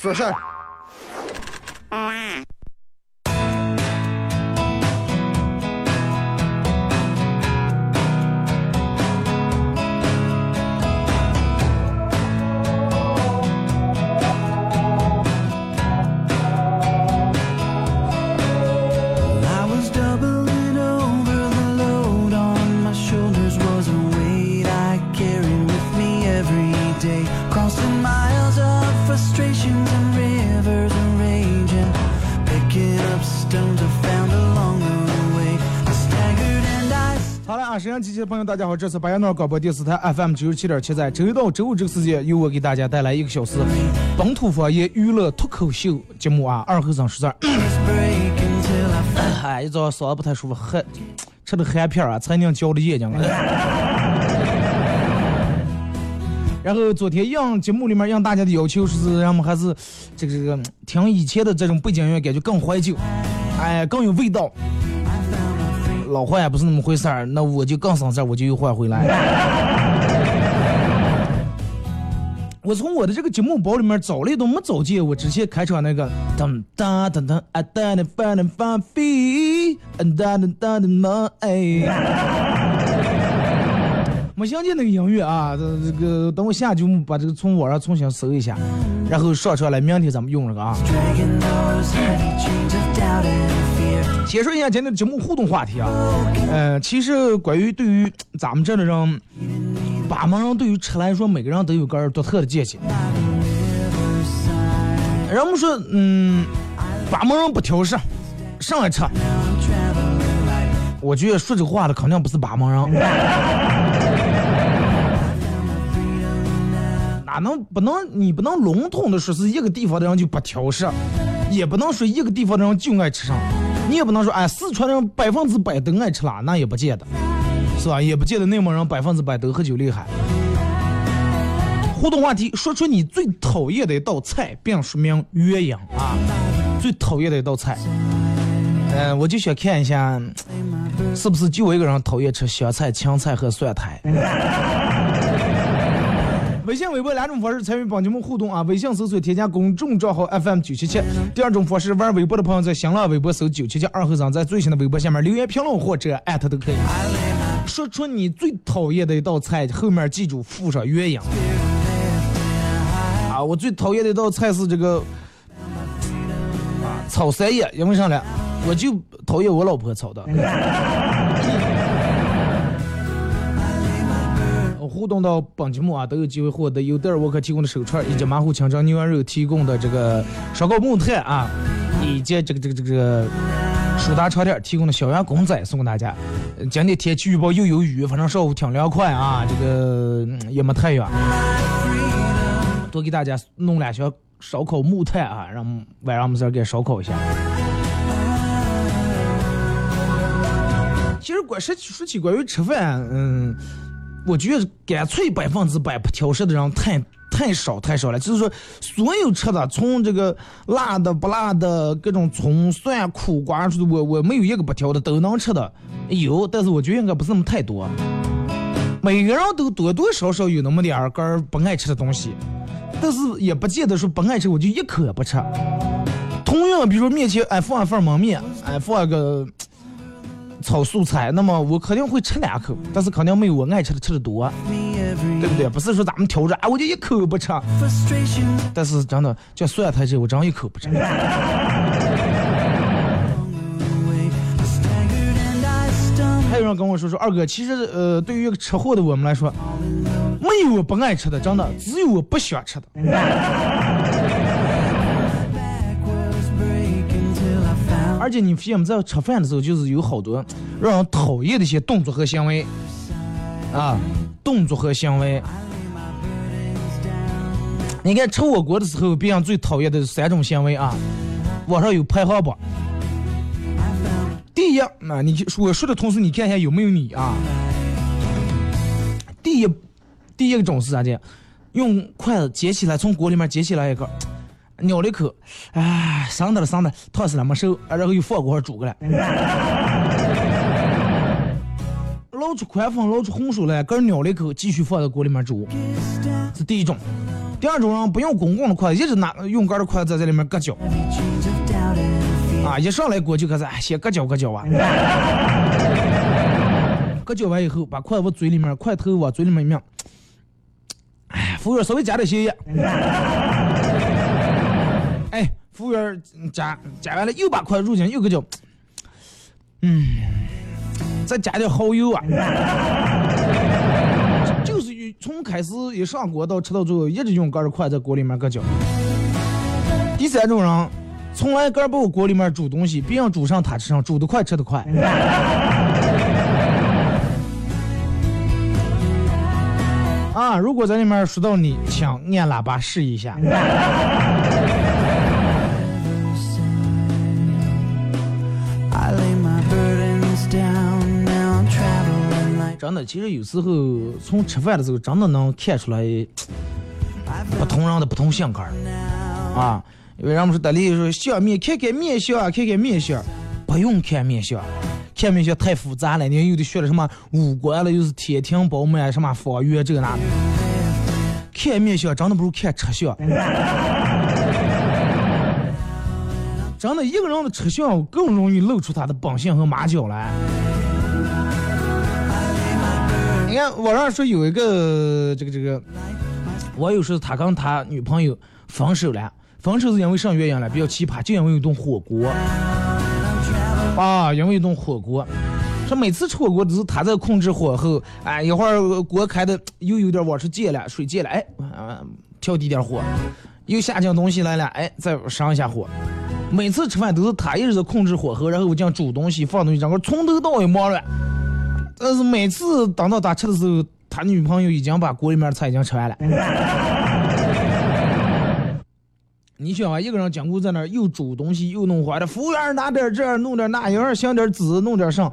说的朋友，大家好！这次白杨诺广播电视台 FM 九十七点七，在周一到周五这个时间，由我给大家带来一个小时本土方言娱乐脱口秀节目啊！二后生说事儿。哎，一早嗓子不太舒服，还吃的含片啊，才能浇的眼睛。然后昨天让节目里面让大家的要求是，让我们还是这个这个听以前的这种背景音乐，感觉更怀旧，哎，更有味道。老换也不是那么回事儿，那我就更省事儿，我就又换回来。我从我的这个节目包里面找了一都没找见我之前开场那个噔噔噔噔啊噔噔噔噔放飞，噔噔噔噔么哎，没想见那个音乐啊，这这个等我下节目把这个从网上重新搜一下，然后上传来，明天咱们用这个啊。先说一下今天的节目互动话题啊，呃，其实关于对于咱们这的人，把门人对于吃来说，每个人都有个独特的见解。人们说，嗯，把门人不挑食，上来吃。我觉得说这话的肯定不是把门人，哪能不能你不能笼统的说是一个地方的人就不挑食，也不能说一个地方的人就爱吃上。你也不能说，哎，四川人百分之百都爱吃辣，那也不见得，是吧？也不见得内蒙人百分之百都喝酒厉害。互动话题，说出你最讨厌的一道菜，并说明原因啊。最讨厌的一道菜，嗯，我就想看一下，是不是就我一个人讨厌吃香菜、青菜和蒜苔。微信、微博两种方式参与帮节目互动啊！微信搜索添加公众账号 FM 九七七。第二种方式，玩微博的朋友在新浪微博搜九七七二和尚，在最新的微博下面留言评论或者艾特都可以。说出你最讨厌的一道菜，后面记住附上原因。啊，我最讨厌的一道菜是这个炒三叶，因为啥呢？我就讨厌我老婆炒的。互动到本节目啊，都有机会获得由德尔沃克提供的手串，以及马虎清蒸牛羊肉提供的这个烧烤木炭啊，以及这个这个这个舒达床垫提供的小羊公仔送给大家。今天天气预报又有雨，反正上午挺凉快啊，这个也没太阳。多给大家弄两箱烧烤木炭啊，让晚上我们这给烧烤一下。其实关说说起关于吃饭，嗯。我觉得干脆百分之百不挑食的人太太少太少了。就是说，所有吃的，从这个辣的、不辣的，各种葱蒜苦瓜，我我没有一个不挑的，都能吃的有。但是我觉得应该不是那么太多。每个人都多多少少有那么点儿个不爱吃的东西，但是也不见得说不爱吃我就一口也不吃。同样，比如说面前哎放一份焖面，哎放一个。炒素菜，那么我肯定会吃两口，但是肯定没有我爱吃的吃的多，对不对？不是说咱们挑着啊，我就一口不吃。但是真的，叫蒜苔这我真一口不吃。还有人跟我说说，二哥，其实呃，对于吃货的我们来说，没有我不爱吃的，真的，只有我不喜欢吃的。而且你发现没，在吃饭的时候，就是有好多让人讨厌的一些动作和行为啊，动作和行为。你看吃火锅的时候，别人最讨厌的三种行为啊，网上有排行榜。第一，那你我说的同时，你看一下有没有你啊？第一，第一个种是啥子？用筷子捡起来，从锅里面捡起来一个，咬了一口，哎，上的了上的，烫死了没熟，然后又放锅上煮过来，捞出宽粉，捞出红薯来，跟咬了一口，继续放在锅里面煮，是第一种。第二种人不用公共的筷子，一直拿用杆的筷子在里面搁搅。啊！一上来锅就开始，先搁搅搁搅啊！搁搅完以后，把筷子往嘴里面，筷头往嘴里面一抿。哎，服务员稍微加点咸盐。哎，服务员加加完了，又把筷子入进，又搁搅。嗯，再加点蚝油啊！就是从开始一上锅到吃到最后，一直用杆的筷子在锅里面搁搅。第三种人。从来个不锅里面煮东西，别人煮上他吃上，煮得快吃得快。啊！如果在里面说到你，请按喇叭试一下。真的，其实有时候从吃饭的时候，真的能看出来 不同人的不同性格啊。因为人们说得力说小面看看面相，看看面相，不用看面相，看面相太复杂了。你看有的学了什么五官了，又是天庭饱满，什么方圆这个那的。看面相真的不如看吃相。真的，一个人的吃相更容易露出他的本性和马脚来。你看网上说有一个这个这个网友说他跟他女朋友分手了。分手是因为啥原因了？比较奇葩，就因为一顿火锅。啊，因为一顿火锅，说每次吃火锅都是他在控制火候，哎，一会儿锅开的又有点往出溅了，水溅了，哎，调低点火，又下降东西来了，哎，再上一下火。每次吃饭都是他一直在控制火候，然后我讲煮东西、放东西，整个从头到尾忙乱。但是每次等到他吃的时候，他女朋友已经把锅里面的菜已经吃完了。你想啊，一个人经过在那儿又煮东西又弄花的，服务员拿点这弄点那，一会儿想点籽弄点上，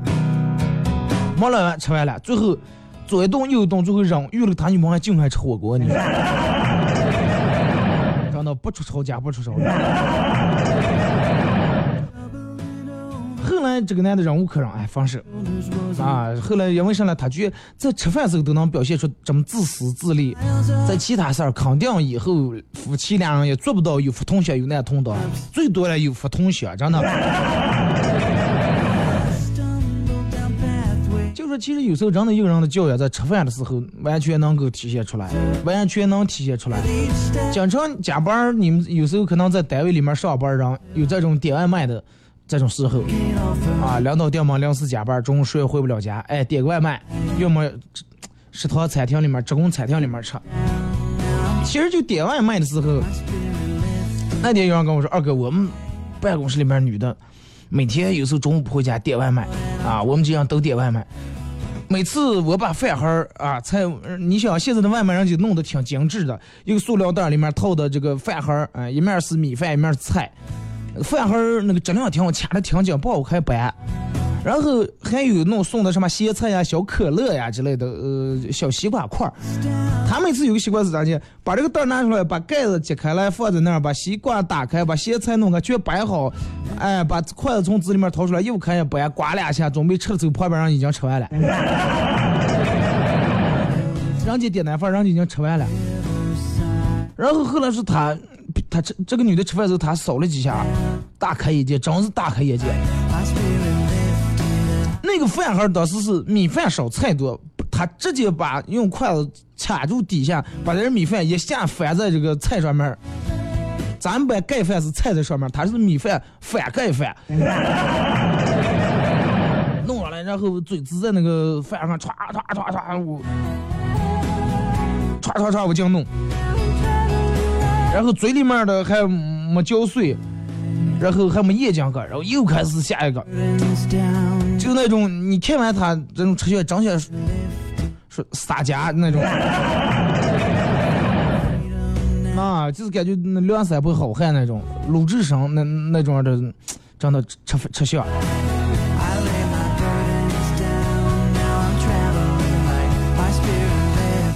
忙了完吃完了，最后左一动右一动，最后扔，遇了他女朋友还净爱吃火锅呢，真的不出吵架不出吵架。后来这个男的忍无可忍，哎，放手啊！后来因为啥呢？他觉在吃饭时候都能表现出这么自私自利，在其他事儿肯定以后夫妻两人也做不到有福同享有难同当，最多了有福同享，真的。就说其实有时候真的一个人的教养，在吃饭的时候完全能够体现出来，完全能体现出来。经常加班，你们有时候可能在单位里面上班，人有这种点外卖的。这种时候，啊，领导点嘛临时加班，中午谁也回不了家，哎，点个外卖，要么食堂餐厅里面、职工餐厅里面吃。其实就点外卖的时候，那天有人跟我说：“二哥，我们办公室里面女的，每天有时候中午不回家点外卖，啊，我们经常都点外卖。每次我把饭盒啊菜，你想现在的外卖人就弄得挺精致的，一个塑料袋里面套的这个饭盒，啊，一面是米饭，一面是菜。”饭盒那个质量挺好，掐的挺紧，不好开掰。然后还有那种送的什么咸菜呀、小可乐呀之类的，呃，小西瓜块儿。他每次有个习惯是咋的？把这个袋拿出来，把盖子揭开来放在那儿，把西瓜打开，把咸菜弄开，全摆好。哎，把筷子从纸里面掏出来，又开始掰，刮两下，准备吃的时候，旁边人已经吃完了。人家点单饭，人家已经吃完了。然后后来是他。他这这个女的吃饭的时候，他扫了几下，大开眼界，真是大开眼界。那个饭盒当时是米饭少菜多，他直接把用筷子卡住底下，把这米饭一下翻在这个菜上面。咱们盖饭是菜在上面，他是米饭反盖饭。弄上来，然后嘴子在那个饭上歘歘歘歘，我歘歘歘我这样弄。然后嘴里面的还没嚼碎，然后还没咽进去，然后又开始下一个，就那种你看完他这种吃相，长相是撒家那种，啊，就是感觉那梁山伯好汉那种鲁智深那那种的，真的吃吃相。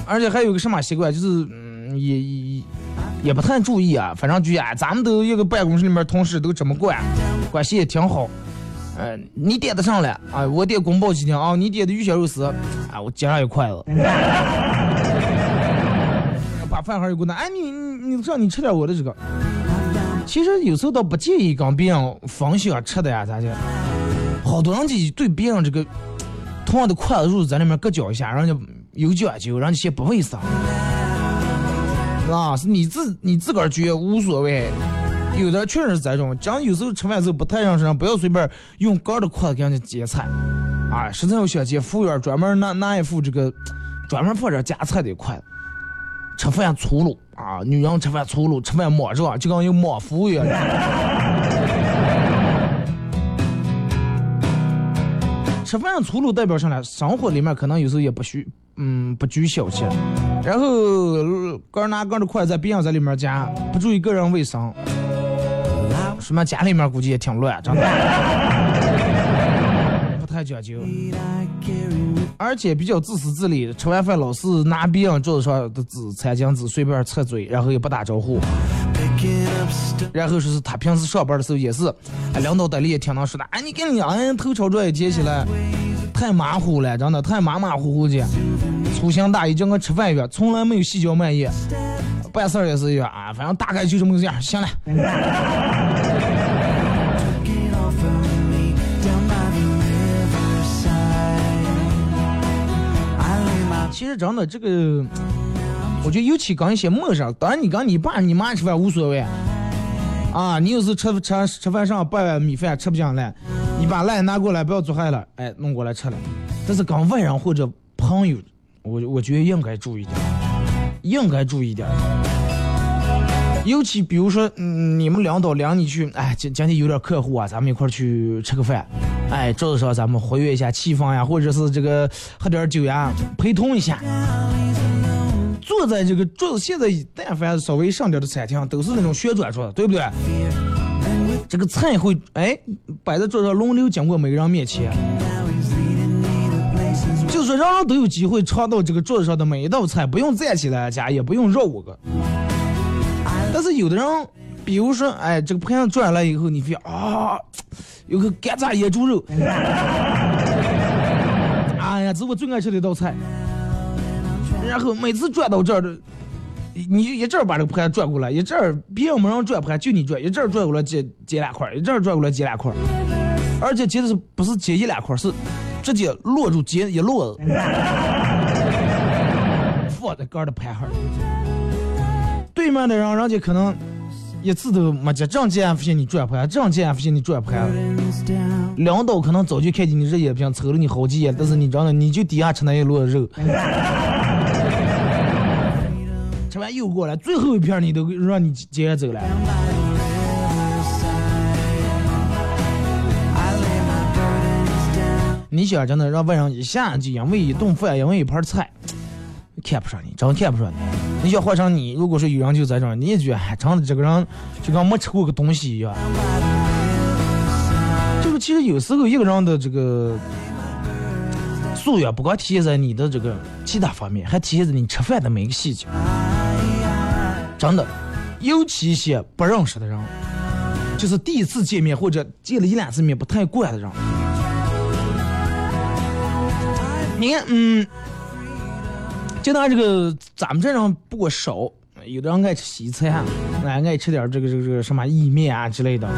而且还有个什么习惯，就是嗯，也也也不太注意啊。反正就啊，咱们都一个办公室里面同事都这么惯，关系也挺好。呃，你点的上来啊，我点宫保鸡丁啊，你点的鱼香肉丝啊，我接上一筷子，把饭盒一过来，哎，你你你让你吃点我的这个。其实有时候倒不介意跟别人分享吃的呀，咋的？好多人就对别人这个同样的筷子入在里面搁脚一下，人家。有讲究，人家嫌不卫生，啊，是你自你自个儿觉无所谓，有的确实是这种，讲有时候吃饭时候不太认识，不要随便用高的筷子给人家夹菜，啊，实在要想接服务员专门拿拿一副这个专门放着夹菜的筷子，吃饭粗鲁啊，女人吃饭粗鲁，吃饭莽撞，就跟有莽服务员。吃饭粗鲁代表什么？生活里面可能有时候也不虚。嗯，不拘小节，然后个人拿个的筷子在别人在里面夹，不注意个人卫生，什么家里面估计也挺乱，真的，不太讲究，而且比较自私自利，吃完饭老是拿别人桌子上的纸、餐巾纸随便擦嘴，然后也不打招呼，然后说是他平时上班的时候也是，领导带里也挺能说的，哎，你跟你哎头朝这也接起来。太马虎了，真的太马马虎虎的，粗心大意，就跟吃饭一样，从来没有细嚼慢咽。办事儿也是一样啊，反正大概就这么个样。行了。其实真的这个，我觉得尤其跟一些陌生，当然你跟你爸你妈吃饭无所谓。啊，你有时吃吃吃饭上半碗米饭吃不进来，你把赖拿过来，不要做害了，哎，弄过来吃了。但是跟外人或者朋友，我我觉得应该注意点，应该注意点。尤其比如说，嗯，你们领导领你去，哎，今今天有点客户啊，咱们一块去吃个饭，哎，桌子上咱们活跃一下气氛呀，或者是这个喝点酒呀，陪同一下。坐在这个桌子，现在但凡稍微上点的餐厅，都是那种旋转桌，对不对？这个菜会哎摆在桌上，轮流经过每个人面前，就是说人人都有机会尝到这个桌子上的每一道菜，不用站起来夹，也不用绕五个。但是有的人，比如说哎，这个盘子转来以后，你发现啊，有个干炸野猪肉，哎呀，这是我最爱吃的一道菜。然后每次转到这儿的，你就一阵儿把这个盘转过来，一阵儿别人没人转盘，就你转，一阵儿转过来接接两块，一阵儿转过来接两块，而且接的是不是接一两块，是直接落住接一摞子，放在杆的盘上。对面的人，人家可能一次都没接，这样接发现你转盘，这样接发现你转盘，领导可能早就看见你这眼睛瞅了你好几眼，但是你真的你就底下吃那一摞肉。完又过来，最后一片你都让你接走了。你想真的让外人一下就因为一顿饭，因为一盘菜，看不上你，真看不上你。你想换成你，如果说有人就在这儿，你也觉得真的这个人就跟没吃过个东西一样。就是其实有时候一个人的这个。素养不光体现在你的这个其他方面，还体现在你吃饭的每一个细节。真的，尤其一些不认识的人，就是第一次见面或者见了一两次面不太惯的人。你看，嗯，就拿这个咱们这种不过少，有的人爱吃西餐，爱爱吃点这个这个这个什么意面啊之类的。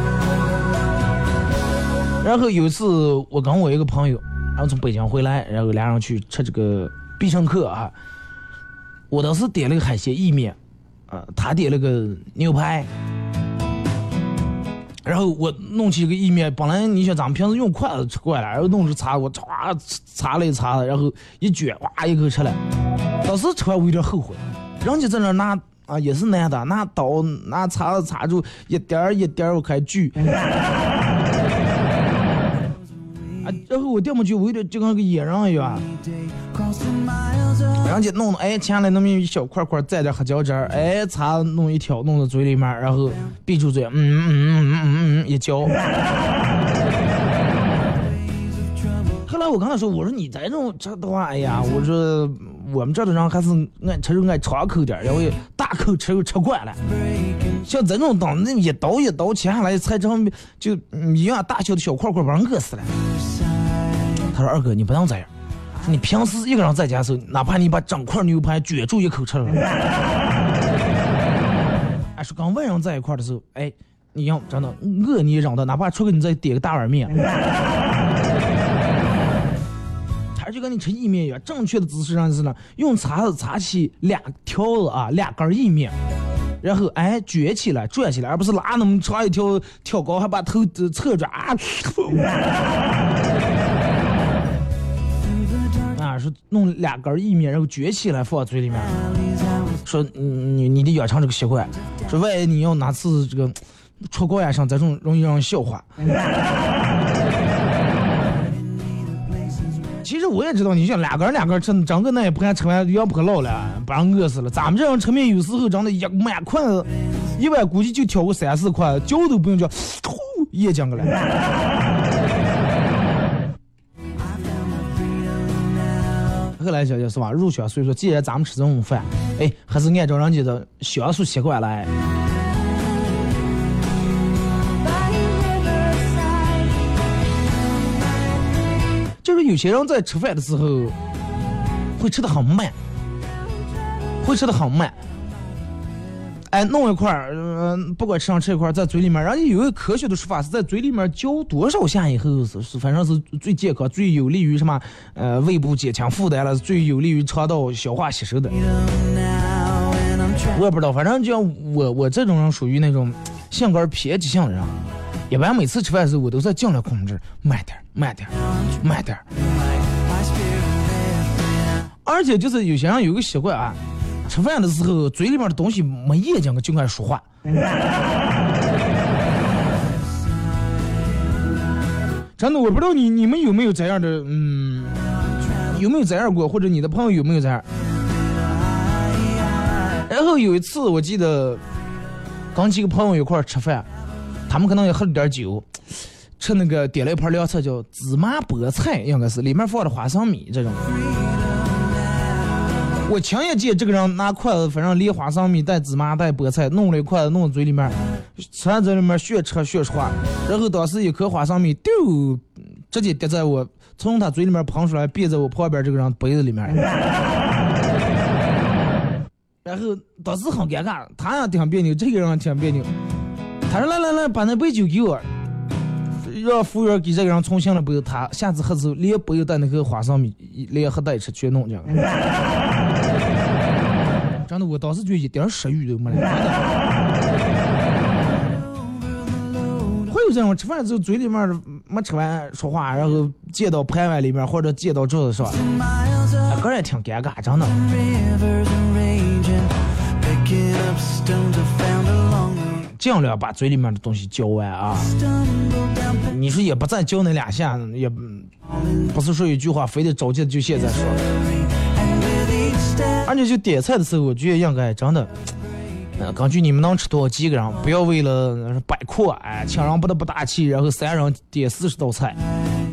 然后有一次，我跟我一个朋友。然后从北京回来，然后俩人去吃这个必胜客啊。我当时点了个海鲜意面，他点了个牛排。然后我弄起一个意面，本来你想咱们平时用筷子吃惯了，然后弄着叉，我唰擦了一擦，然后一卷，哇一口吃了。当时吃完我有点后悔，人家在那拿啊也是男的，拿刀拿叉子叉住一点一点我开锯。啊，然后我掉进去，我有点就跟个野人一样，人家弄的，哎，切了那么一小块块，蘸点黑椒汁儿，哎，擦弄一条，弄到嘴里面，然后闭住嘴，嗯嗯嗯嗯嗯嗯，一嚼。后来我跟他说，我说你这种这的话，哎呀，我说我们这的人还是爱吃肉爱长口点儿，因为大口吃肉吃惯了。像这种当那一刀一刀切下来，才成就一样大小的小块块，把人饿死了。他说二哥，你不能这样，你平时一个人在家的时候，哪怕你把整块牛排卷住一口吃了。哎，说刚外人在一块的时候，哎，你要真的饿你扔的，哪怕出去你再点个大碗面。他就跟你吃意面一样，正确的姿势上是呢，用叉子叉起两条子啊，两根意面，然后哎撅起来转起来，而不是拉那么长一条挑高，还把头侧着啊。说弄两根意面，然后撅起来放嘴里面，说你你得养成这个习惯，说万一你要哪次这个出国呀上这种容易让人笑话。其实我也知道，你像两根两根吃，整个那也不敢吃完，要不可老了，把人饿死了。咱们这样吃面，有时候真的，一满筷子，一碗估计就挑个三四块，嚼都不用嚼，吐也讲个来。后来想想是吧？入乡所以说，既然咱们吃这种饭，哎，还是按照人家的习俗习惯来。就是有些人在吃饭的时候会吃的很慢，会吃的很慢。哎，弄一块儿，嗯，不管吃上吃一块儿，在嘴里面，人家有一个科学的说法，是在嘴里面嚼多少下以后是是，反正是最健康、最有利于什么？呃，胃部减轻负担了，最有利于肠道消化吸收的。我也不知道，反正就像我我这种人属于那种性格偏激性的人。一般每次吃饭的时候，我都在尽量控制慢点儿慢点儿慢点儿而且就是有些人有个习惯啊，吃饭的时候嘴里面的东西没咽进去就爱说话。真的，我不知道你你们有没有这样的，嗯，有没有这样过，或者你的朋友有没有这样？然后有一次，我记得刚几个朋友一块吃饭。他们可能也喝了点酒，吃那个点了一盘凉菜，叫芝麻菠菜，应该是里面放的花生米这种。我亲眼见这个人拿筷子，反正连花生米带芝麻带菠菜，弄了一筷子弄嘴里面，吃完嘴里面学吃学说话，然后当时一颗花生米丢，直接跌在我从他嘴里面喷出来，别在我旁边这个人杯子里面。然后当时很尴尬，他也挺别扭，这个人也挺别扭。他说：“来来来，把那杯酒给我，让服务员给这个人重新了杯。他下次喝时候连杯带那个花生米，连喝带吃全弄这样。真的，我当时就一点食欲都没了。会有这种吃饭之后嘴里面没吃完说话，然后溅到盘碗里面或者溅到桌子上，个人也挺尴尬，真的。”尽量把嘴里面的东西嚼完啊！你说也不再嚼那两下，也不是说一句话非得着急就现在说。而且就点菜的时候，我觉得应该真的，根据你们能吃多少几个人，不要为了摆阔哎，请人不得不大气，然后三人点四十道菜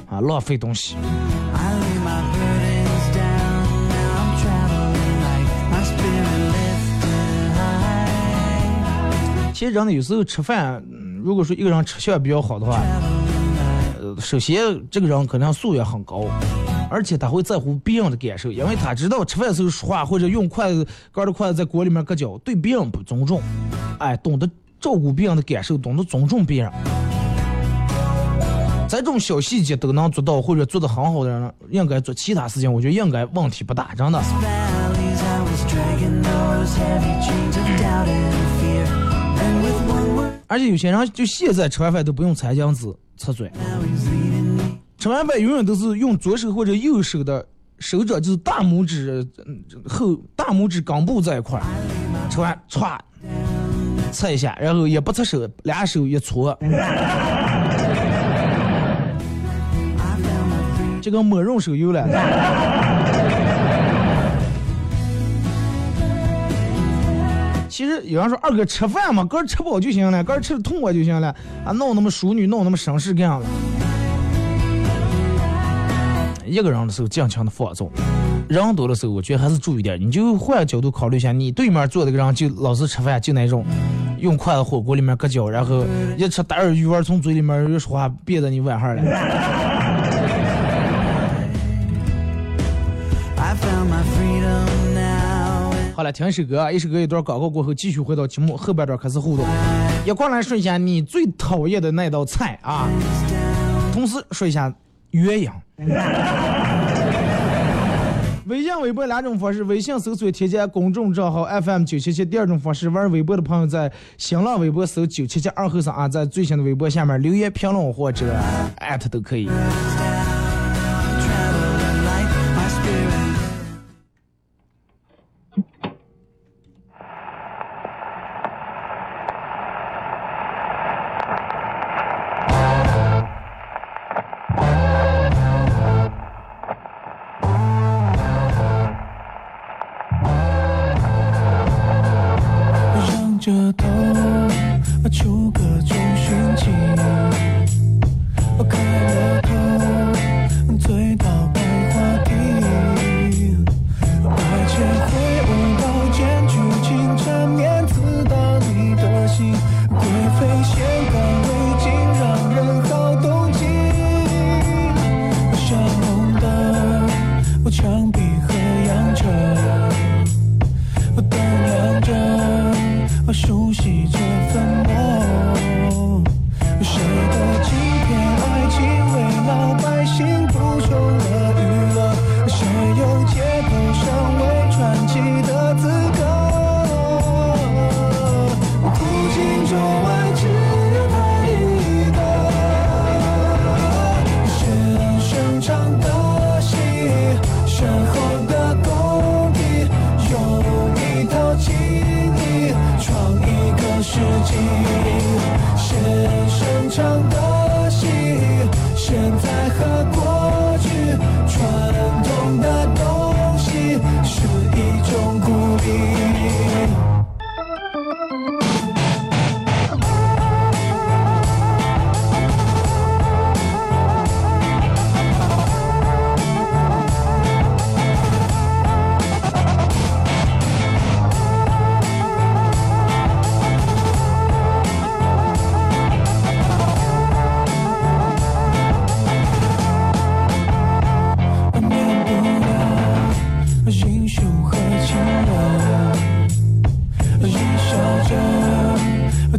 啊，浪费东西。其实，真的有时候吃饭，如果说一个人吃相比较好的话，呃，首先这个人可能素养很高，而且他会在乎别人的感受，因为他知道吃饭时候说话或者用筷子盖着筷子在锅里面搁脚，对别人不尊重。哎，懂得照顾别人的感受，懂得尊重别人，这种小细节都能做到或者做得很好的人，应该做其他事情，我觉得应该问题不大，真的。而且有些人就现在吃完饭都不用餐巾纸擦嘴，吃完饭永远都是用左手或者右手的手掌，就是大拇指后大拇指根部这一块儿，吃完歘擦一下，然后也不擦手，俩手一搓。就跟抹润手油了。其实有人说二哥吃饭嘛，个人吃饱就行了，个人吃的痛快就行了，啊，弄那么淑女，弄那么绅士干啥了？一个人的时候尽情的放纵，人多的时候我觉得还是注意点。你就换个角度考虑一下，你对面坐的个人就老是吃饭就那种，用筷子火锅里面搁脚，然后一吃大耳鱼丸从嘴里面又说话憋得你晚上了。好了，听一首歌，一首歌一段广告过后，继续回到节目后半段开始互动。也过来说一下你最讨厌的那道菜啊，同时说一下鸳鸯。微信、微博两种方式，微信搜索添加公众账号 FM 九七七。第二种方式，玩微博的朋友在新浪微博搜九七七二后三啊，在最新的微博下面留言评论或者艾特都可以。核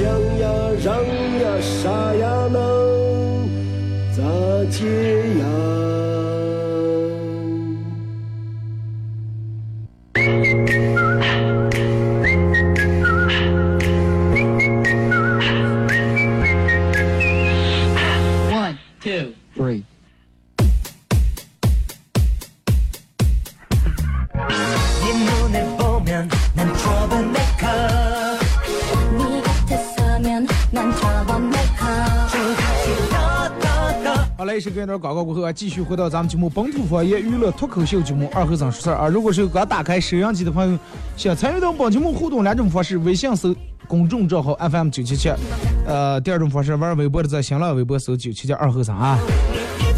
想呀，让呀，啥呀，能咋接呀？广告过后啊，继续回到咱们节目《本土方言娱乐脱口秀》节目二和尚说事儿啊。如果是刚打开收音机的朋友，想参与到本节目互动两种方式：微信搜公众账号 FM 九七七，呃，第二种方式玩微博的在新浪微博搜九七七二和尚啊。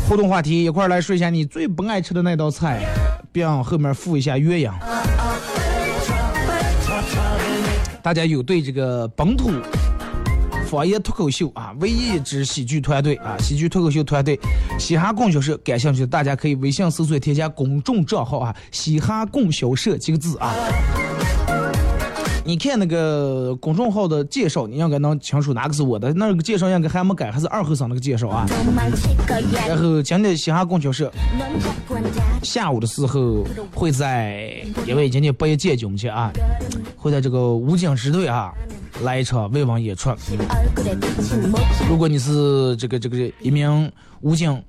互动话题一块来说一下你最不爱吃的那道菜，并后面附一下鸳鸯。大家有对这个本土？方言脱口秀啊，唯一一支喜剧团队啊，喜剧脱口秀团队，嘻哈供销社，感兴趣大家可以微信搜索添加公众账号啊，嘻哈供销社几个字啊。你看那个公众号的介绍，你应该能清楚哪个是我的，那个介绍应该还没改，还是二后生那个介绍啊。然后今天嘻哈供销社下午的时候会在，因为今天不夜见节目去啊，会在这个武警支队啊。来一场慰问演出。如果你是这个这个一名武警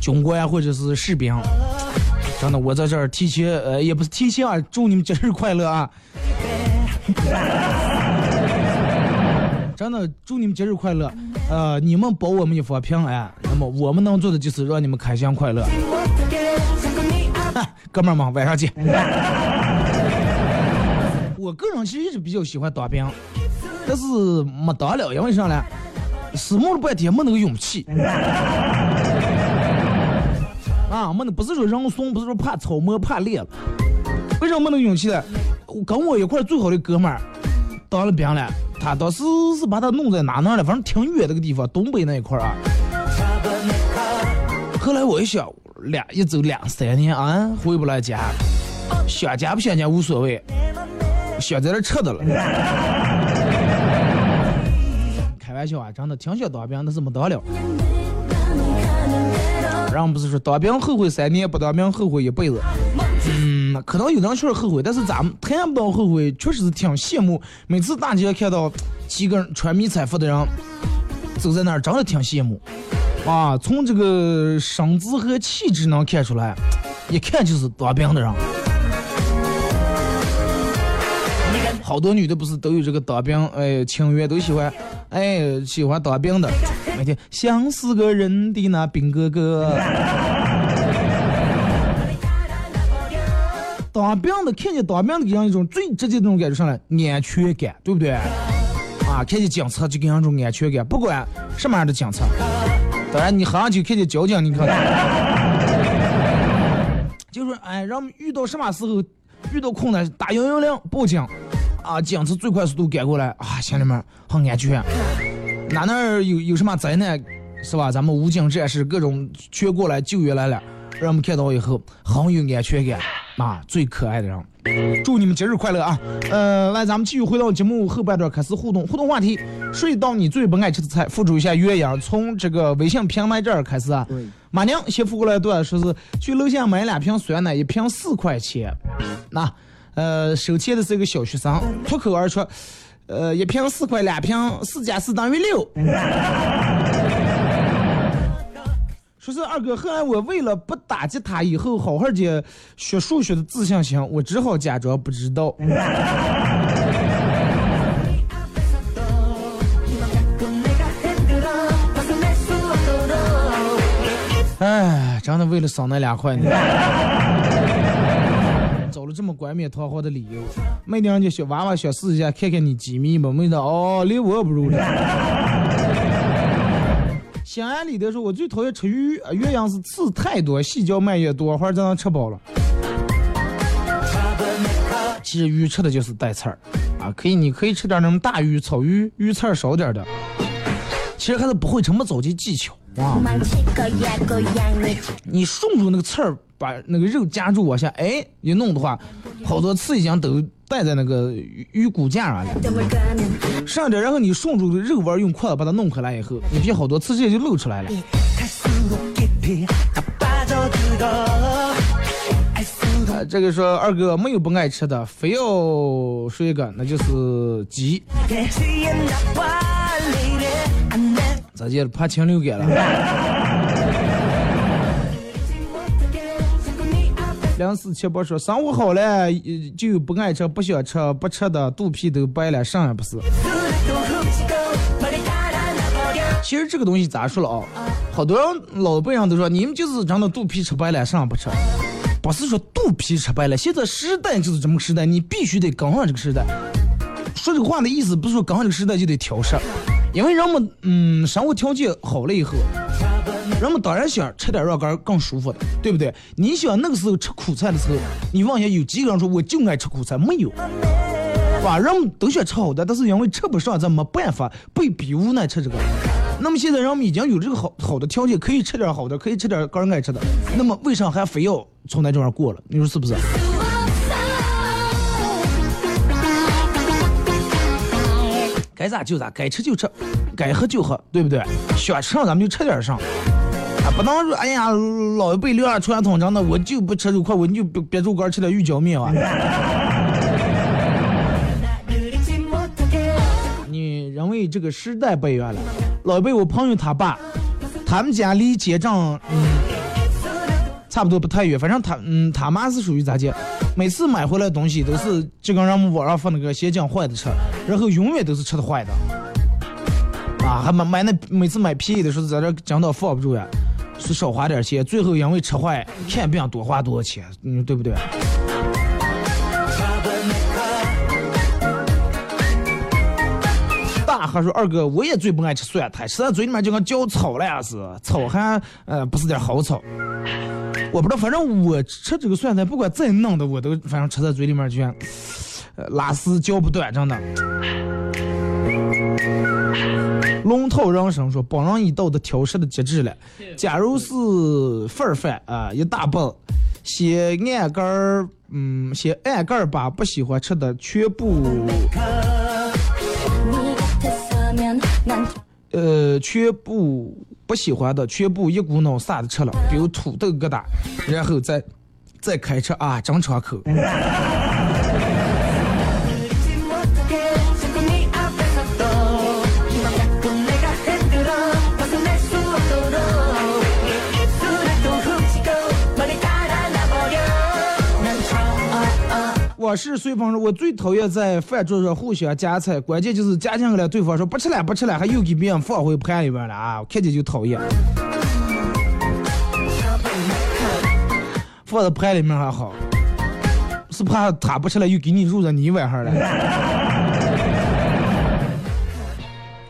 军官或者是士兵，真的，我在这儿提前呃也不是提前啊，祝你们节日快乐啊！真的，祝你们节日快乐。呃，你们保我们一方平安，那么我们能做的就是让你们开心快乐。哥们儿们，晚上见。我个人其实一直比较喜欢当兵。但是没当了，因为啥呢？思慕了半天没那个勇气。啊，没那不是说人怂，不是说怕草木怕裂了。为什么没那个勇气呢？跟我一块最好的哥们儿当了兵了，他当时是把他弄在哪哪了，反正挺远那个地方，东北那一块啊。后来我一想，两一走两三年啊，回不来家，想家不想家无所谓，想在这吃的了。玩笑啊，真的挺想当兵，但是没得了。人不是说当兵后悔三年，不当兵后悔一辈子。嗯，可能有人确实后悔，但是咱们谈不到后悔，确实是挺羡慕。每次大街看到几个人穿迷彩服的人走在那儿，真的挺羡慕。啊，从这个身姿和气质能看出来，一看就是当兵的人。好多女的不是都有这个当兵哎情缘，都喜欢。哎，喜欢当兵的，每天像死个人的那兵哥哥。当兵的看见当兵的给人一种最直接的那种感觉上来，安全感，对不对？啊，看见警察就给人一种安全感，不管什么样的警察。当然，你喝上酒看见交警，你看，就说哎，让遇到什么时候遇到困难，打幺幺零报警。啊，警察最快速度赶过来啊，乡里们很安全。哪哪有有什么灾难，是吧？咱们武警战士各种全过来救援来了，让我们看到以后很有安全感啊，最可爱的人。祝你们节日快乐啊！呃，来，咱们继续回到节目后半段开始互动，互动话题：谁到你最不爱吃的菜，付出一下鸳鸯。从这个微信平台这儿开始啊。马娘先付过来段，说是去楼下买两瓶酸奶，一瓶四块钱。那。呃，收钱的是一个小学生，脱口而出，呃，一瓶四块，两瓶四加四等于六。说是二哥，后来我为了不打击他以后好好的学数学的自信心，我只好假装不知道。哎，真的为了省那两块呢。找了这么冠冕堂皇的理由，没的人家小娃娃想试一下，看看你机密吗？没的哦，连我也不如了。心安理得说，我最讨厌吃鱼，鸳鸯是刺太多，细嚼慢咽，多会儿就能吃饱了。其实鱼吃的就是带刺儿啊，可以，你可以吃点那种大鱼、草鱼，鱼刺儿少点的。其实还是不会什么着急技巧啊。你顺住那个刺儿。把那个肉夹住往下，哎，一弄的话，好多刺已经都带在那个鱼骨架上了。上点，然后你顺住肉丸，用筷子把它弄开来以后，你别好多刺直接就露出来了。啊，这个说二哥没有不爱吃的，非要说一个，那就是鸡。咋接怕禽流感了？零四七八说生活好了，就不爱吃、不想吃、不吃的，肚皮都白了，啥也不是。其实这个东西咋说了啊？好多人老辈人都说，你们就是真的肚皮吃白了，啥也不吃。不是说肚皮吃白了，现在时代就是这么个时代，你必须得跟上这个时代。说这个话的意思不是说跟上这个时代就得挑食，因为人们嗯生活条件好了以后，人们当然想吃点肉干更舒服的，对不对？你想那个时候吃苦菜的时候，你问一下有几个人说我就爱吃苦菜？没有，把？人们都想吃好的，但是因为吃不上，咱没办法，被逼无奈吃这个。那么现在人们已经有这个好好的条件，可以吃点好的，可以吃点个人爱吃的，那么为啥还非要从那这玩过了？你说是不是？该咋就咋，该吃就吃，该喝就喝，对不对？想吃上咱们就吃点上，啊，不能说哎呀，老一辈留下传统，真的我就不吃肉块，我就别别肉干吃点鱼饺面啊。你认为这个时代不一样了？老一辈我朋友他爸，他们家离街上嗯差不多不太远，反正他嗯他妈是属于咋介？每次买回来东西都是就跟人们网上发那个先讲坏的吃，然后永远都是吃的坏的，啊，还买买那每次买便宜的时候在这讲到放不住呀，是少花点钱，最后因为吃坏看病多花多少钱，嗯，对不对？大哈说二哥，我也最不爱吃酸菜，吃在嘴里面就跟嚼草了呀是，草还呃不是点好草。我不知道，反正我吃这个酸菜，不管再嫩的，我都反正吃在嘴里面就像，呃，拉丝嚼不断，真的。龙套人生说，帮人一道的挑食的极致了。假如是份儿饭啊，一大包，先按盖儿，嗯，先按盖儿把不喜欢吃的全部，呃，全部。不喜欢的全部一股脑撒的吃了，比如土豆疙瘩，然后再再开吃啊，正常口。我是随风说，我最讨厌在饭桌上互相夹菜，关键就是夹进来了，对方说不吃了不吃了，还又给别人放回盘里边了啊！我看见就讨厌。放在盘里面还好，是怕他不吃了又给你入了你碗上了。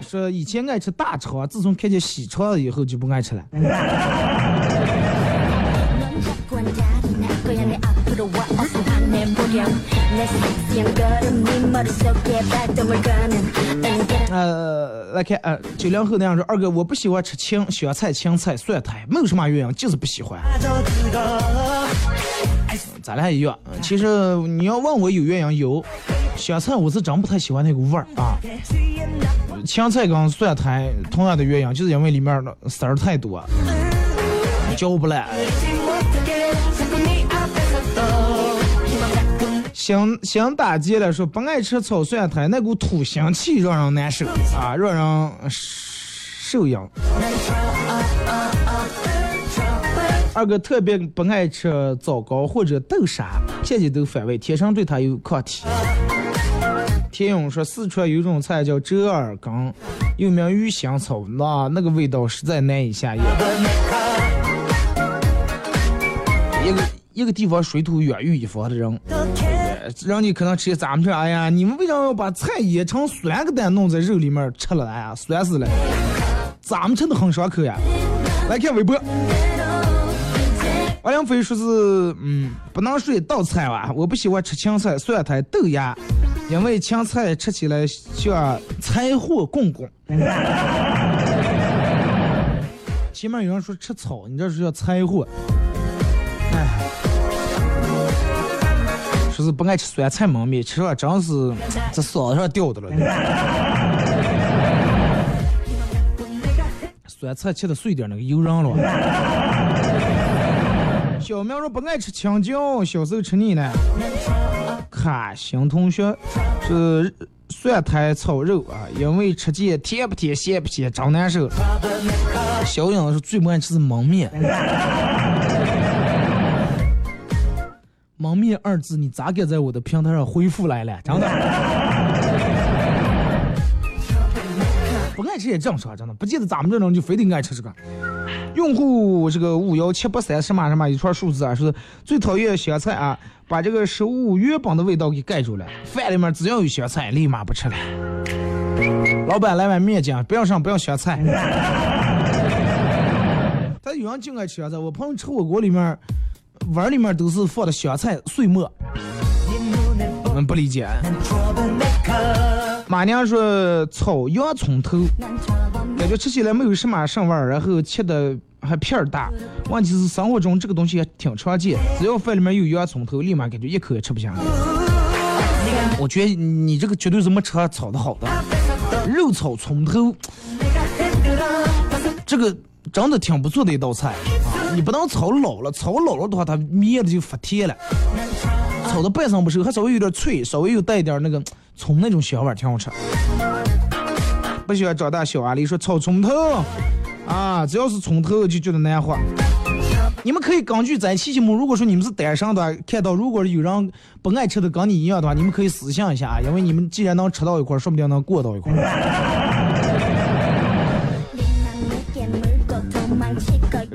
说以前爱吃大肠，自从看见细肠了以后就不爱吃了。呃，来看，呃，九零后那样说，二哥，我不喜欢吃青香菜、青菜、蒜苔，没有什么原因，就是不喜欢。咱俩一样，其实你要问我有原因，有香菜我是真不太喜欢那个味儿啊。青菜跟蒜苔同样的原因，就是因为里面的丝儿太多，嚼不烂。想想打劫了，说不爱吃炒蒜苔，那股土腥气让人难受啊，让人受痒。二哥特别不爱吃枣糕或者豆沙，天天都反胃，天生对他有抗体。田勇说四川有种菜叫折耳根，又名鱼腥草，那那个味道实在难以下咽。一个一个地方水土养育一方的人。让你可能吃咱们这，哎呀，你们为啥要把菜腌成酸个蛋弄在肉里面吃了？哎呀，酸死了！咱们吃的很爽口呀。来看微博，王良飞说是，嗯，不能说一道菜吧，我不喜欢吃青菜、蒜苔、豆芽，因为青菜吃起来像柴火滚滚。前面有人说吃草，你这是叫柴火。说是不爱吃酸菜焖面，吃了真是在嗓子上掉的了。酸菜切的碎点，那个油瓤了。小明说不爱吃青椒，小时候吃腻了。看新同学是蒜苔炒肉啊，因为吃见甜不甜咸不咸，真难受。小颖是最不爱吃是焖面。焖面二字，你咋敢在我的平台上回复来了？真的。不爱吃也正常，真的，不记得咱们这种就非得爱吃这个。用户这个五幺七八三什么什么一串数字啊，说最讨厌香菜啊，把这个食物原本的味道给盖住了。饭里面只要有香菜，立马不吃了。老板来碗面筋，不要上，不要香菜。他有人就爱吃香菜，我朋友吃火锅里面。碗里面都是放的香菜碎末，我们不理解。马娘说炒洋葱头，感觉吃起来没有什么上味儿，然后切的还片儿大。问题是生活中这个东西还挺常见，只要饭里面有洋葱头，立马感觉一口也吃不下。我觉得你这个绝对是没吃炒的好的，肉炒葱头，这个。真的挺不错的一道菜！你不能炒老了，炒老了的话，它面的就发甜了。炒的半生不熟，还稍微有点脆，稍微有带一点那个葱那种香味，挺好吃。不喜欢长大小阿狸说炒葱头啊，只要是葱头就觉得难活。你们可以根据在期节目，如果说你们是单身的，看到如果有人不爱吃的跟你一样的话，你们可以私信一下啊，因为你们既然能吃到一块，说不定能过到一块。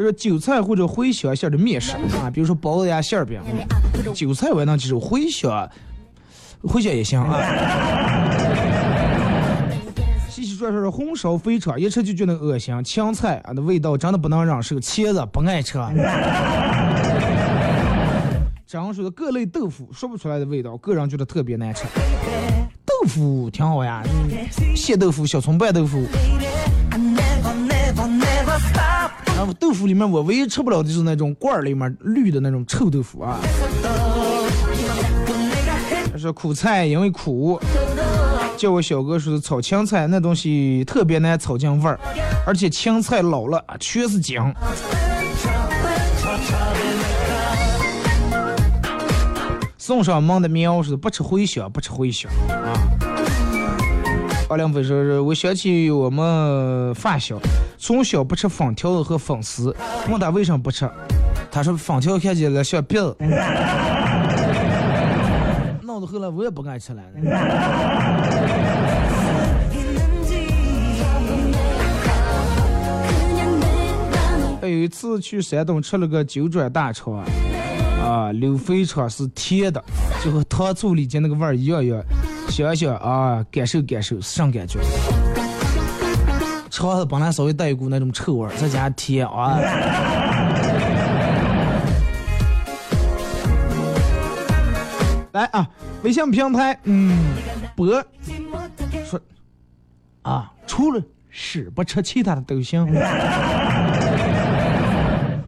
就是韭菜或者茴香馅的面食啊，比如说包子呀、馅饼。韭菜我也能接受，茴香，茴香也行啊。细细说说红烧肥肠，一吃就觉得恶心。青菜啊，那味道真的不能忍受。茄子不爱吃。常说的各类豆腐，说不出来的味道，个人觉得特别难吃。豆腐挺好呀，蟹豆腐、小葱拌豆腐。然后豆腐里面我唯一吃不了的就是那种罐儿里面绿的那种臭豆腐啊。他说苦菜因为苦，叫我小哥说炒青菜那东西特别难炒进味儿，而且青菜老了全是姜。送上门的喵是不吃茴香，不吃茴香啊。二两粉说：“是我想起我们发小，从小不吃粉条和粉丝，问他为什么不吃，他说粉条看起来像鼻子。闹到后来我也不敢吃了。有一次去山东吃了个九转大肠，啊，溜肥肠是甜的，就和糖醋里脊那个味儿一样一样。”想想啊，感受感受是啥感觉？肠子本来稍微带一股那种臭味儿，再加上甜啊！来啊，微信平台，嗯，博说啊，除了屎不吃其他的都行。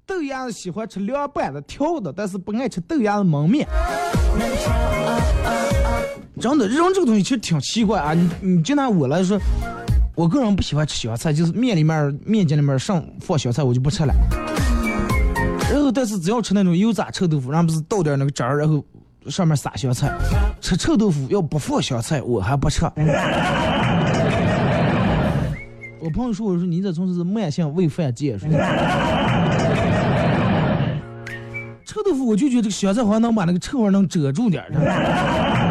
豆芽子喜欢吃凉拌的、调的，但是不爱吃豆芽子焖面。真的，人这个东西其实挺奇怪啊！你你就拿我来说，我个人不喜欢吃香菜，就是面里面面筋里面上放香菜，我就不吃了。然后，但是只要吃那种油炸臭豆腐，然后不是倒点那个汁儿，然后上面撒香菜，吃臭豆腐要不放香菜，我还不吃。我朋友说，我说你这从是慢性胃犯贱，说。臭豆腐，我就觉得这个香菜好像能把那个臭味能遮住点儿。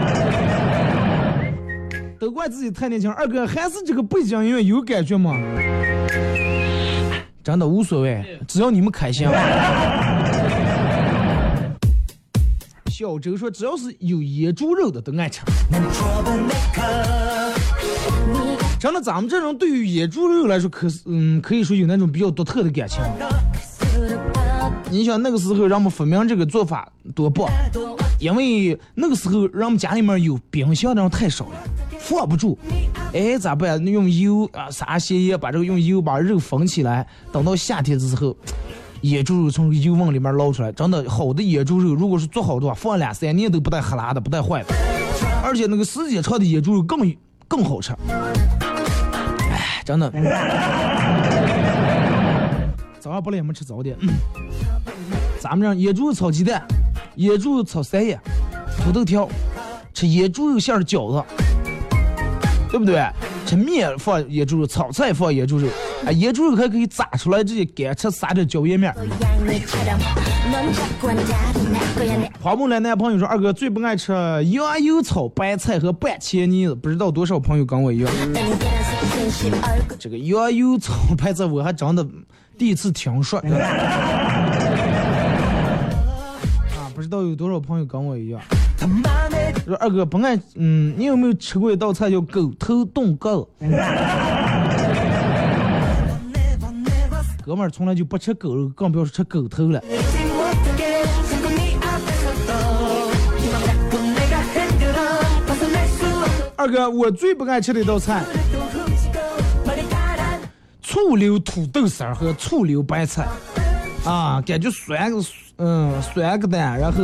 都怪自己太年轻，二哥还是这个背景音乐有感觉吗？真的无所谓，只要你们开心。小周说，只要是有野猪肉的都爱吃。真的，咱们这种对于野猪肉来说，可是嗯，可以说有那种比较独特的感情。你想那个时候，让我们发明这个做法多棒，因为那个时候人们家里面有冰箱的人太少了。放不住，哎，咋办？用油啊，撒些盐，把这个用油把肉封起来。等到夏天的时候，野猪肉从油瓮里面捞出来，真的好的野猪肉，如果是做好的话，放两三年都不带黑拉的，不带坏的。而且那个时间长的野猪肉更更好吃。哎，真的。早上不来没吃早点。咱们这野猪肉炒鸡蛋，野猪肉炒三叶，土豆条，吃野猪肉馅的饺子，对不对？吃面放野猪肉，炒菜放野猪肉，啊，野猪肉还可以炸出来直接干吃，撒点椒盐面。花木兰男朋友说：“二哥最不爱吃羊油炒白菜和拌茄泥子，不知道多少朋友跟我一样。这个羊油炒白菜我还真的第一次听说。啊，不知道有多少朋友跟我一样。说二哥不爱，嗯，你有没有吃过一道菜叫狗头冻狗？哥们儿从来就不吃狗肉，更不要说吃狗头了。”二哥，我最不爱吃的一道菜，醋溜土豆丝儿和醋溜白菜，啊，感觉酸个，嗯，酸个蛋，然后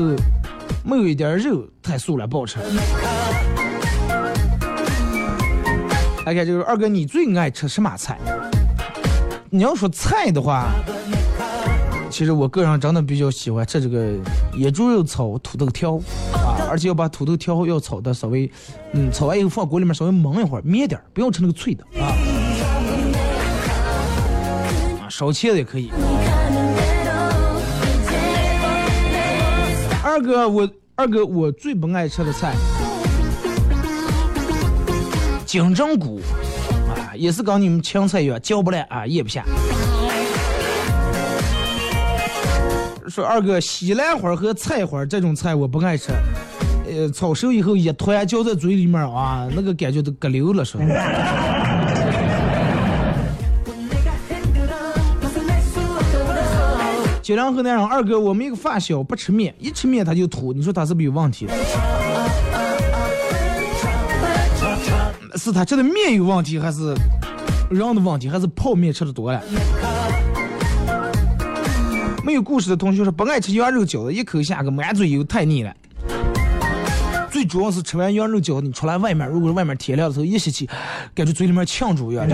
没有一点肉，太素了，不好吃。来看就是二哥，你最爱吃什么菜？你要说菜的话。其实我个人真的比较喜欢吃这个野猪肉炒土豆条啊，而且要把土豆条要炒的稍微，嗯，炒完以后放锅里面稍微焖一会儿，灭点，不要吃那个脆的啊。啊，烧茄子也可以。二哥，我二哥我最不爱吃的菜，金针菇啊，也是跟你们青菜一样，嚼不烂啊，咽不下。说二哥，西兰花和菜花这种菜我不爱吃，呃，炒熟以后一团嚼在嘴里面啊，那个感觉都隔流了说。九零后男人，二哥，我们一个发小不吃面，一吃面他就吐，你说他是不是有问题？是他吃的面有问题，还是人的问题，还是泡面吃的多了？没有故事的同学说不爱吃羊肉饺子，一口下个满嘴油，太腻了。最主要是吃完羊肉饺子，你出来外面，如果是外面天亮的时候一吸气，感觉嘴里面呛住一样。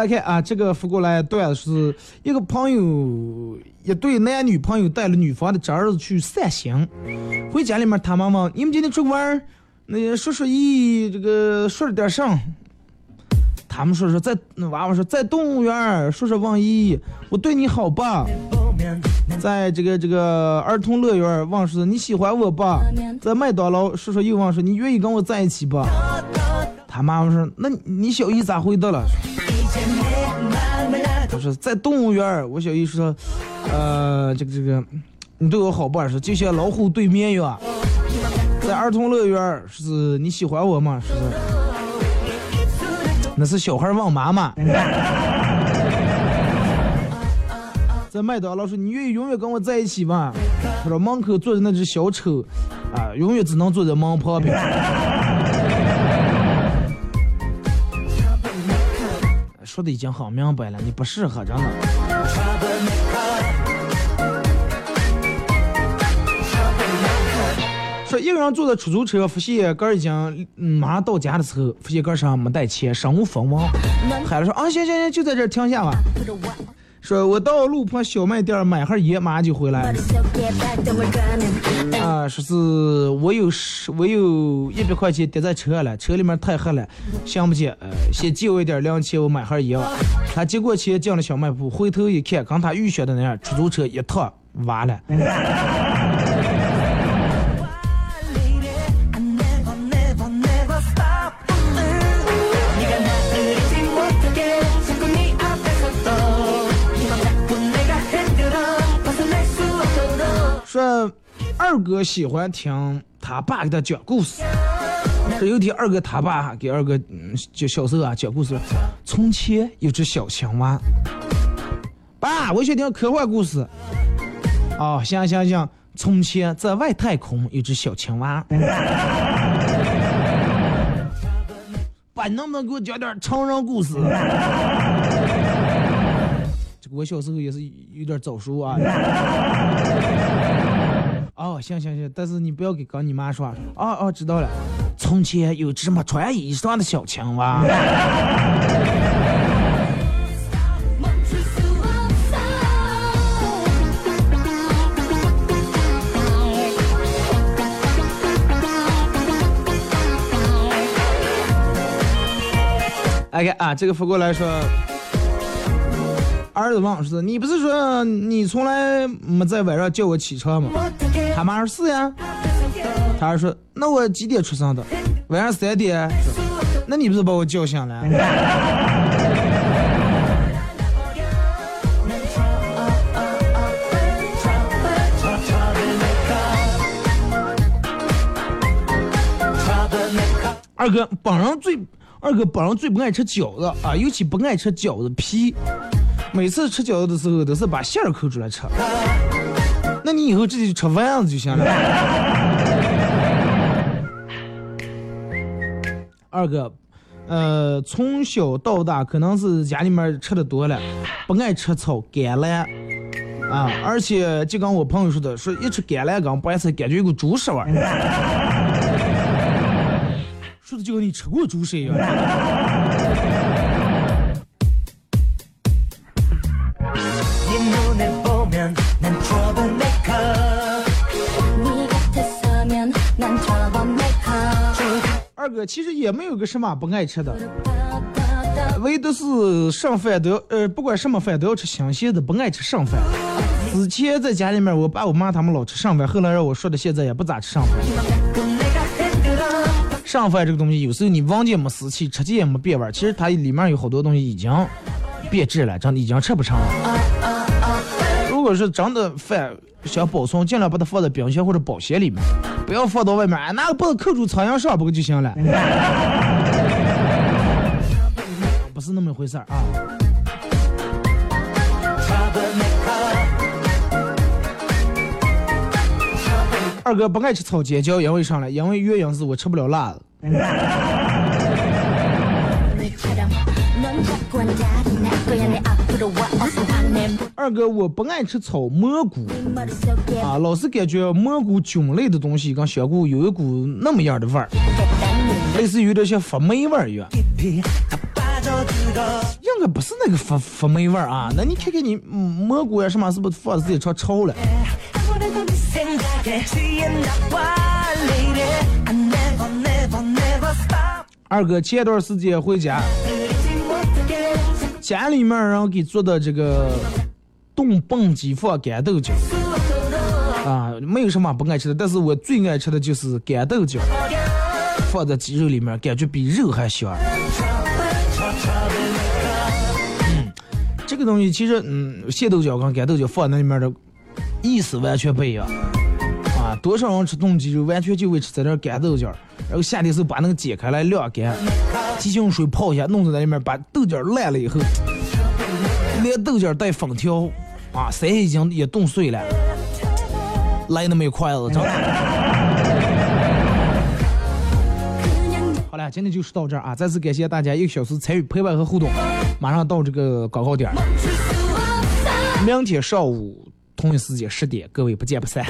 来看啊，这个发过来段是一个朋友，一对男女朋友带了女方的侄儿子去散心，回家里面他妈妈，你们今天出去玩那叔叔姨这个说了点啥？他们说说在娃娃说在动物园，说说王姨，我对你好吧？在这个这个儿童乐园，王说你喜欢我吧？在麦当劳，叔叔又问说你愿意跟我在一起吧？他妈妈说那你小姨咋回答了？他说在动物园，我小姨说，呃，这个这个，你对我好吧？说就像老虎对绵羊。在儿童乐园，是你喜欢我吗？是。那是小孩问妈妈，在麦当劳说：“你愿意永远跟我在一起吗？”他说：“门口坐着那只小丑，啊，永远只能坐在门旁边。”说的已经很明白了，你不适合，真的。说一个人坐的出租车，发现哥已经马上到家的时候，发现哥上没带钱，身无分文，喊了说啊行行行，就在这停下吧。说我到路旁小卖店买盒烟，马上就回来。啊，说是我有十，我有一百块钱跌在车上了，车里面太黑了，想不起，呃，先借我一点零钱，我买盒烟。他接过钱进了小卖部，回头一看，跟他预想的那样，出租车一趟完了。说二哥喜欢听他爸给他讲故事。这有天二哥他爸给二哥嗯就小时候啊讲故事。从前有只小青蛙。爸，我想听科幻故事。哦，行行行。从前在外太空有只小青蛙。爸，能不能给我讲点成人故事？我小时候也是有点早熟啊。哦，行行行，但是你不要给刚你妈说。哦哦，知道了。从前有只么穿衣裳的小青蛙。OK 啊，这个发过来说，儿子问是，你不是说你从来没在晚上叫我起床吗？他妈说是呀。他儿说，那我几点出生的？晚上三点。那你不是把我叫醒了？二哥，本人最。二哥本人最不爱吃饺子啊，尤其不爱吃饺子皮。每次吃饺子的时候，都是把馅儿抠出来吃。那你以后直接吃丸子就行了。二哥，呃，从小到大，可能是家里面吃的多了，不爱吃草甘蓝啊，而且就跟我朋友说的，说一吃甘蓝跟白菜，感觉有股猪屎味儿。说的就跟你吃过猪屎一样。其实也没有个什么不爱吃的，唯独是剩饭都要，呃，不管什么饭都要吃新鲜的，不爱吃剩饭。之前在家里面，我爸我妈他们老吃剩饭，后来让我说的，现在也不咋吃剩饭。剩饭这个东西，有时候你闻见没湿气，吃起也没变味儿。其实它里面有好多东西已经变质了，真的已经吃不成了。如果是真的饭想保存，尽量把它放在冰箱或者保鲜里面，不要放到外面，拿个棒子扣住苍蝇上不就行了？不是那么回事儿啊。二哥不爱吃炒尖椒，因为啥呢？因为原因是我吃不了辣的。二哥我不爱吃草蘑菇，啊，老是感觉蘑菇菌类的东西跟香菇有一股那么样的味儿，类似于有点像发霉味儿一样。应该不是那个发发霉味儿啊，那你看看你蘑菇呀什么，是不是放的时间长臭了？二哥前段时间回家，家里面人给做的这个冻蹦鸡放干豆角啊，没有什么不爱吃的，但是我最爱吃的就是干豆角，放在鸡肉里面，感觉比肉还香。嗯，这个东西其实，嗯，咸豆角跟干豆角放那里面的意思完全不一样。啊多少人吃冻鸡肉，完全就为吃这点干豆角，然后夏天时候把那个解开来晾干，急用水泡一下，弄在那里面，把豆角烂了以后，连豆角带粉条，啊，三已经也冻碎了，来那么一筷子，真的。好了，今天就说到这儿啊！再次感谢大家一个小时参与陪伴和互动，马上到这个广告点明天上午同一时间十点，各位不见不散。